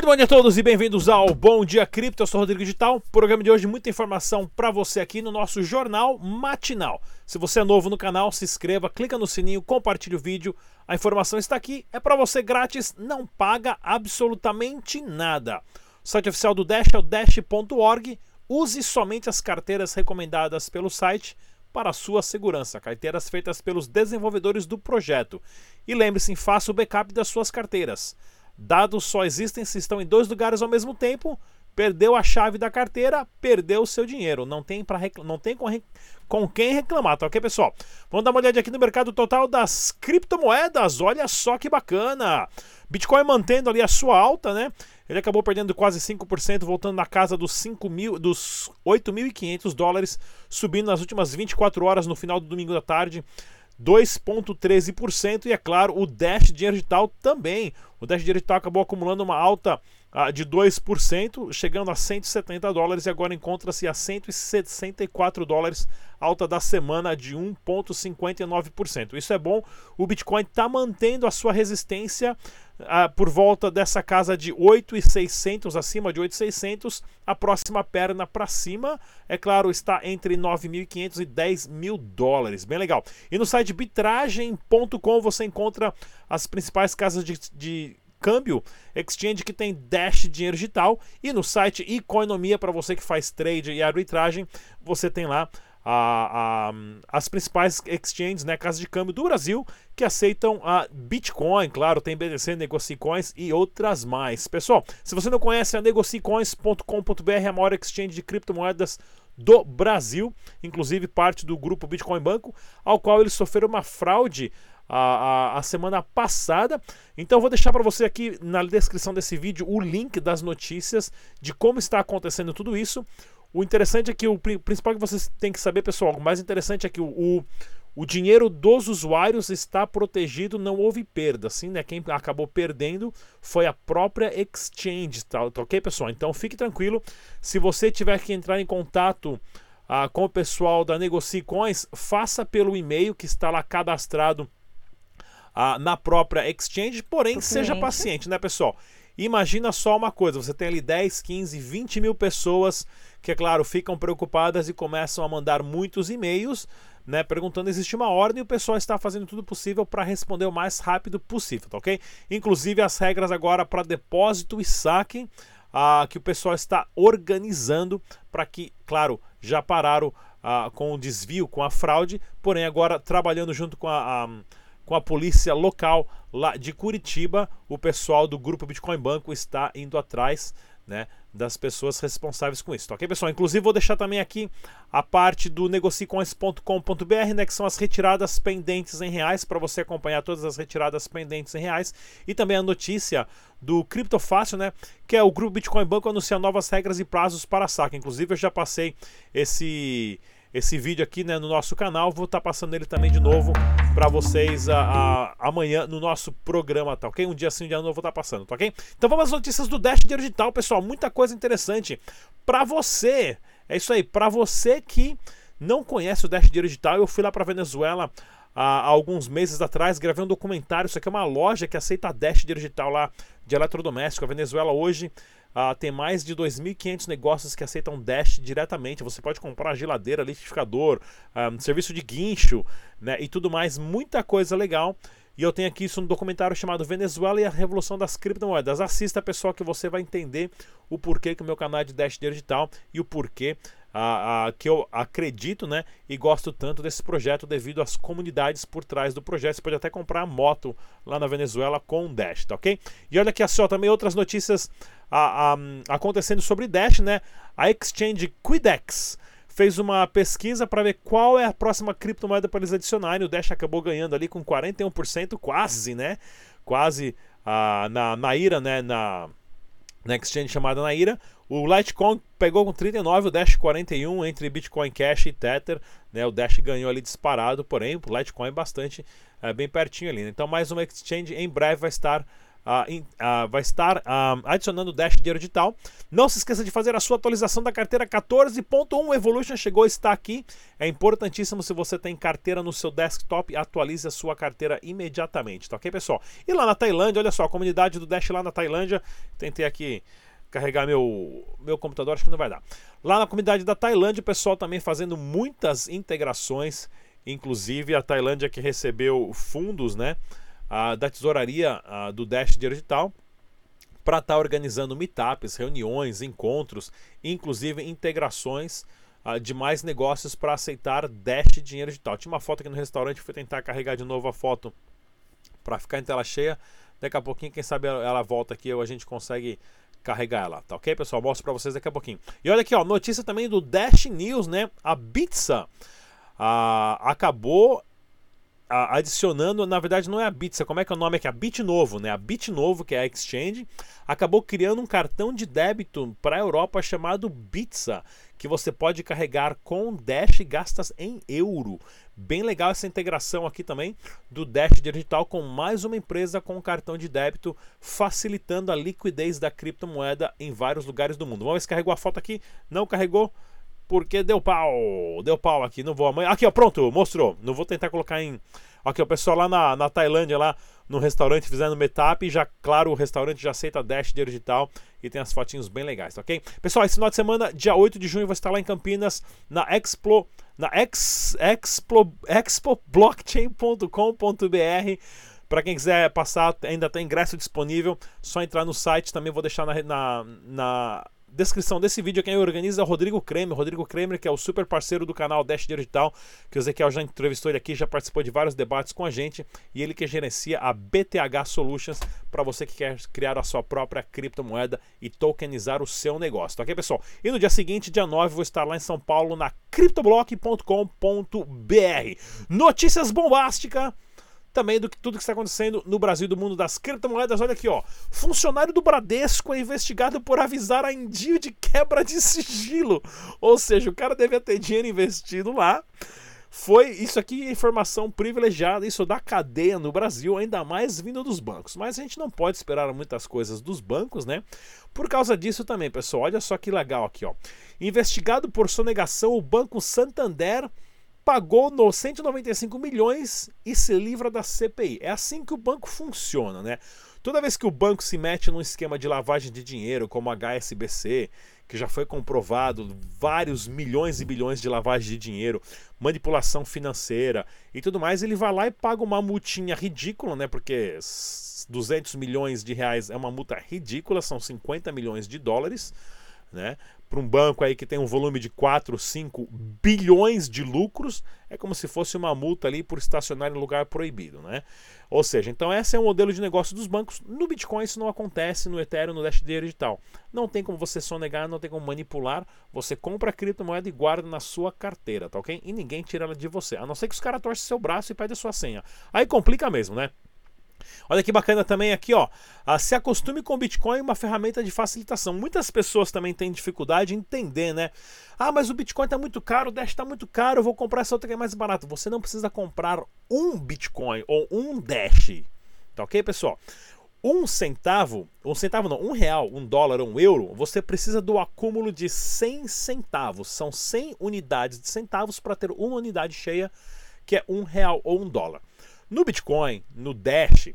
Muito bom dia a todos e bem-vindos ao Bom Dia Cripto. Eu sou Rodrigo Digital. Programa de hoje, muita informação para você aqui no nosso jornal matinal. Se você é novo no canal, se inscreva, clica no sininho, compartilhe o vídeo. A informação está aqui, é para você grátis, não paga absolutamente nada. O site oficial do Dash é o dash.org. Use somente as carteiras recomendadas pelo site para sua segurança, carteiras feitas pelos desenvolvedores do projeto. E lembre-se, faça o backup das suas carteiras. Dados só existem se estão em dois lugares ao mesmo tempo. Perdeu a chave da carteira, perdeu o seu dinheiro. Não tem, pra não tem com, com quem reclamar, tá ok, pessoal? Vamos dar uma olhada aqui no mercado total das criptomoedas. Olha só que bacana! Bitcoin mantendo ali a sua alta, né? Ele acabou perdendo quase 5%, voltando na casa dos 5 mil, dos 8.500 dólares, subindo nas últimas 24 horas no final do domingo da tarde. 2,13% e é claro, o Dash Dinheiro Digital também. O Dash Dinheiro Digital acabou acumulando uma alta de 2%, chegando a 170 dólares e agora encontra-se a 164 dólares, alta da semana de 1,59%. Isso é bom, o Bitcoin está mantendo a sua resistência uh, por volta dessa casa de 8,600, acima de 8,600. A próxima perna para cima, é claro, está entre 9.500 e 10 mil dólares. Bem legal. E no site bitragem.com você encontra as principais casas de, de câmbio exchange que tem Dash dinheiro digital e no site Economia para você que faz trade e arbitragem, você tem lá a, a, as principais exchanges, né, casas de câmbio do Brasil, que aceitam a Bitcoin, claro, tem BTC, Negocicoins e outras mais. Pessoal, se você não conhece a negocicoins.com.br, é a maior exchange de criptomoedas do Brasil, inclusive parte do grupo Bitcoin Banco, ao qual eles sofreram uma fraude a, a, a semana passada. Então eu vou deixar para você aqui na descrição desse vídeo o link das notícias de como está acontecendo tudo isso. O interessante é que o principal que vocês têm que saber, pessoal, o mais interessante é que o, o, o dinheiro dos usuários está protegido, não houve perda, assim, né? Quem acabou perdendo foi a própria exchange, tá, tá ok, pessoal? Então fique tranquilo. Se você tiver que entrar em contato ah, com o pessoal da Negocie Coins, faça pelo e-mail que está lá cadastrado ah, na própria exchange, porém seja paciente, né, pessoal? Imagina só uma coisa: você tem ali 10, 15, 20 mil pessoas que, é claro, ficam preocupadas e começam a mandar muitos e-mails, né, perguntando existe uma ordem e o pessoal está fazendo tudo possível para responder o mais rápido possível, tá ok? Inclusive as regras agora para depósito e saque. Ah, que o pessoal está organizando para que, claro, já pararam ah, com o desvio, com a fraude, porém agora trabalhando junto com a, a com a polícia local lá de Curitiba. O pessoal do grupo Bitcoin Banco está indo atrás né, das pessoas responsáveis com isso. Tá ok, pessoal? Inclusive, vou deixar também aqui a parte do negocicoins.com.br, né, que são as retiradas pendentes em reais, para você acompanhar todas as retiradas pendentes em reais. E também a notícia do Criptofácil, né, que é o grupo Bitcoin Banco anuncia novas regras e prazos para saque. Inclusive, eu já passei esse esse vídeo aqui né, no nosso canal. Vou estar tá passando ele também de novo para vocês a, a, amanhã no nosso programa, tá ok? Um dia sim, um dia eu vou estar tá passando, tá ok? Então vamos às notícias do Dash Digital, pessoal. Muita coisa interessante para você. É isso aí, para você que não conhece o Dash Digital, eu fui lá para Venezuela há, alguns meses atrás, gravei um documentário. Isso aqui é uma loja que aceita Dash Digital lá de eletrodoméstico. A Venezuela hoje Uh, tem mais de 2.500 negócios que aceitam Dash diretamente. Você pode comprar geladeira, liquidificador, um, ah, serviço de guincho né, e tudo mais. Muita coisa legal. E eu tenho aqui isso no documentário chamado Venezuela e a Revolução das Criptomoedas. Assista, pessoal, que você vai entender o porquê que o meu canal é de Dash Digital e o porquê a, a, que eu acredito né, e gosto tanto desse projeto devido às comunidades por trás do projeto. Você pode até comprar moto lá na Venezuela com Dash, tá ok? E olha aqui só, também outras notícias a, acontecendo sobre Dash, né? A exchange Quidex fez uma pesquisa para ver qual é a próxima criptomoeda para eles adicionarem. O Dash acabou ganhando ali com 41%, quase, né? Quase ah, na, na ira, né? Na, na exchange chamada Naira. O Litecoin pegou com 39, o Dash 41 entre Bitcoin Cash e Tether. Né, o Dash ganhou ali disparado, porém o Litecoin bastante é, bem pertinho ali. Né? Então mais uma exchange em breve vai estar Uh, vai estar uh, adicionando Dash Dinheiro Digital. Não se esqueça de fazer a sua atualização da carteira 14.1 Evolution chegou, está aqui. É importantíssimo se você tem carteira no seu desktop, atualize a sua carteira imediatamente, tá ok, pessoal? E lá na Tailândia, olha só, a comunidade do Dash lá na Tailândia, tentei aqui carregar meu, meu computador, acho que não vai dar. Lá na comunidade da Tailândia, o pessoal também fazendo muitas integrações, inclusive a Tailândia que recebeu fundos, né? A, da tesouraria a, do Dash Digital para estar tá organizando meetups, reuniões, encontros, inclusive integrações de mais negócios para aceitar Dash Dinheiro Digital. Tinha uma foto aqui no restaurante, fui tentar carregar de novo a foto para ficar em tela cheia. Daqui a pouquinho, quem sabe ela volta aqui ou a gente consegue carregar ela, tá ok, pessoal? Mostro para vocês daqui a pouquinho. E olha aqui, ó, notícia também do Dash News, né? A Bitsa ah, acabou adicionando, na verdade não é a Bitsa, como é que é o nome aqui? A Bit Novo, né? A Bit Novo, que é a Exchange, acabou criando um cartão de débito para a Europa chamado Bitsa, que você pode carregar com Dash e gastas em euro. Bem legal essa integração aqui também do Dash Digital com mais uma empresa com cartão de débito, facilitando a liquidez da criptomoeda em vários lugares do mundo. Vamos ver se carregou a foto aqui. Não carregou? Porque deu pau. Deu pau aqui, não vou amanhã. Aqui, ó, pronto, mostrou. Não vou tentar colocar em. Aqui, o pessoal lá na, na Tailândia, lá no restaurante, fazendo meetup. Já, claro, o restaurante já aceita Dash digital e tem as fotinhos bem legais, tá ok? Pessoal, esse final de semana, dia 8 de junho, vou estar lá em Campinas, na Expo. Na ex, expo, expoblockchain.com.br. Para quem quiser passar, ainda tem ingresso disponível. Só entrar no site. Também vou deixar na, na, na descrição desse vídeo quem organiza é o Rodrigo Kremer. Rodrigo Kremer, que é o super parceiro do canal Dash Digital, que o Ezequiel já entrevistou ele aqui, já participou de vários debates com a gente, e ele que gerencia a BTH Solutions para você que quer criar a sua própria criptomoeda e tokenizar o seu negócio, tá ok, pessoal? E no dia seguinte, dia 9, vou estar lá em São Paulo na criptoblock.com.br. Notícias bombásticas também do que tudo que está acontecendo no Brasil do mundo das criptomoedas. Olha aqui, ó. Funcionário do Bradesco é investigado por avisar a Endio de quebra de sigilo. Ou seja, o cara devia ter dinheiro investido lá. Foi isso aqui informação privilegiada, isso da cadeia no Brasil, ainda mais vindo dos bancos. Mas a gente não pode esperar muitas coisas dos bancos, né? Por causa disso também, pessoal. Olha só que legal aqui, ó. Investigado por sonegação, o Banco Santander pagou no 195 milhões e se livra da CPI. É assim que o banco funciona, né? Toda vez que o banco se mete num esquema de lavagem de dinheiro, como a HSBC, que já foi comprovado vários milhões e bilhões de lavagem de dinheiro, manipulação financeira e tudo mais, ele vai lá e paga uma multinha ridícula, né? Porque 200 milhões de reais é uma multa ridícula, são 50 milhões de dólares, né? Para um banco aí que tem um volume de 4, 5 bilhões de lucros, é como se fosse uma multa ali por estacionar em lugar proibido, né? Ou seja, então esse é o modelo de negócio dos bancos. No Bitcoin isso não acontece, no Ethereum, no Dash Digital. Não tem como você sonegar, não tem como manipular. Você compra a criptomoeda e guarda na sua carteira, tá ok? E ninguém tira ela de você. A não ser que os caras torcem seu braço e pedem a sua senha. Aí complica mesmo, né? Olha que bacana também aqui, ó. Ah, se acostume com o Bitcoin, uma ferramenta de facilitação. Muitas pessoas também têm dificuldade em entender, né? Ah, mas o Bitcoin está muito caro, o Dash está muito caro, eu vou comprar essa outra que é mais barato. Você não precisa comprar um Bitcoin ou um Dash. Tá ok, pessoal? Um centavo, um centavo não, um real, um dólar, um euro, você precisa do acúmulo de 100 centavos. São 100 unidades de centavos para ter uma unidade cheia, que é um real ou um dólar. No Bitcoin, no Dash,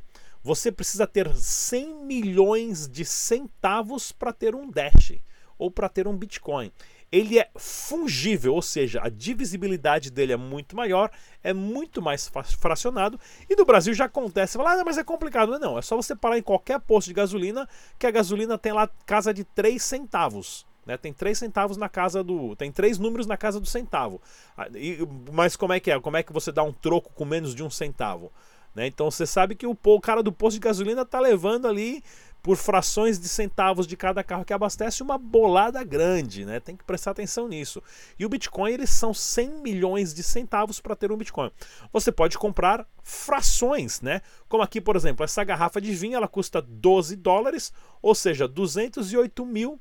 você precisa ter 100 milhões de centavos para ter um Dash ou para ter um Bitcoin. Ele é fungível, ou seja, a divisibilidade dele é muito maior, é muito mais fracionado. E no Brasil já acontece, você fala, ah, mas é complicado. Não, é só você parar em qualquer posto de gasolina, que a gasolina tem lá casa de 3 centavos. Né? Tem três centavos na casa do. Tem três números na casa do centavo. Ah, e, mas como é que é? Como é que você dá um troco com menos de um centavo? Né? Então você sabe que o, o cara do posto de gasolina está levando ali por frações de centavos de cada carro que abastece uma bolada grande, né? Tem que prestar atenção nisso. E o Bitcoin, eles são 100 milhões de centavos para ter um Bitcoin. Você pode comprar frações, né? Como aqui, por exemplo, essa garrafa de vinho, ela custa 12 dólares, ou seja, 208 mil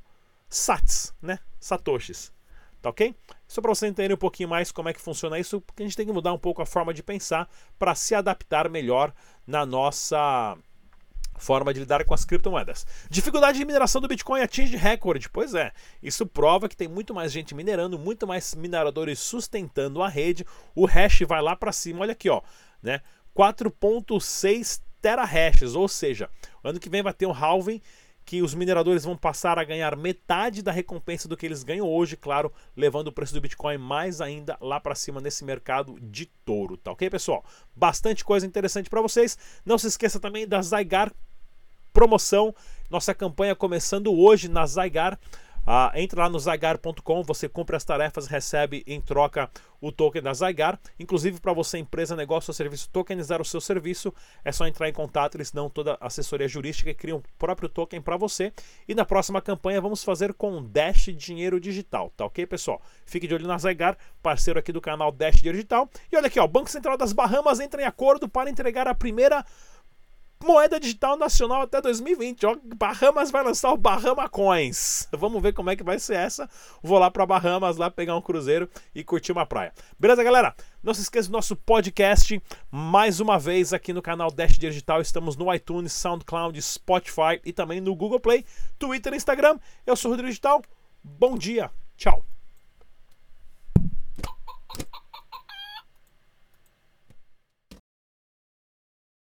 sats, né? Satoshis. Tá ok? Só para você entender um pouquinho mais como é que funciona isso, porque a gente tem que mudar um pouco a forma de pensar para se adaptar melhor na nossa forma de lidar com as criptomoedas. Dificuldade de mineração do Bitcoin atinge recorde. Pois é, isso prova que tem muito mais gente minerando, muito mais mineradores sustentando a rede. O hash vai lá para cima. Olha aqui, ó, né? 4.6 terahashes, ou seja, ano que vem vai ter um halving que os mineradores vão passar a ganhar metade da recompensa do que eles ganham hoje, claro, levando o preço do Bitcoin mais ainda lá para cima nesse mercado de touro, tá ok, pessoal? Bastante coisa interessante para vocês. Não se esqueça também da Zygar promoção, nossa campanha começando hoje na Zygar. Ah, entra lá no zygar.com, você compra as tarefas, recebe em troca o token da Zygar. Inclusive, para você, empresa, negócio ou serviço, tokenizar o seu serviço, é só entrar em contato, eles dão toda a assessoria jurídica e criam o próprio token para você. E na próxima campanha vamos fazer com Dash Dinheiro Digital, tá ok, pessoal? Fique de olho na Zygar, parceiro aqui do canal Dash Dinheiro Digital. E olha aqui, ó, Banco Central das Bahamas entra em acordo para entregar a primeira moeda digital nacional até 2020. Ó, Bahamas vai lançar o Bahama Coins. Vamos ver como é que vai ser essa. Vou lá para Bahamas lá pegar um cruzeiro e curtir uma praia. Beleza, galera? Não se esqueça do nosso podcast mais uma vez aqui no canal Dash Digital. Estamos no iTunes, SoundCloud, Spotify e também no Google Play, Twitter e Instagram. Eu sou o Rodrigo Digital. Bom dia. Tchau.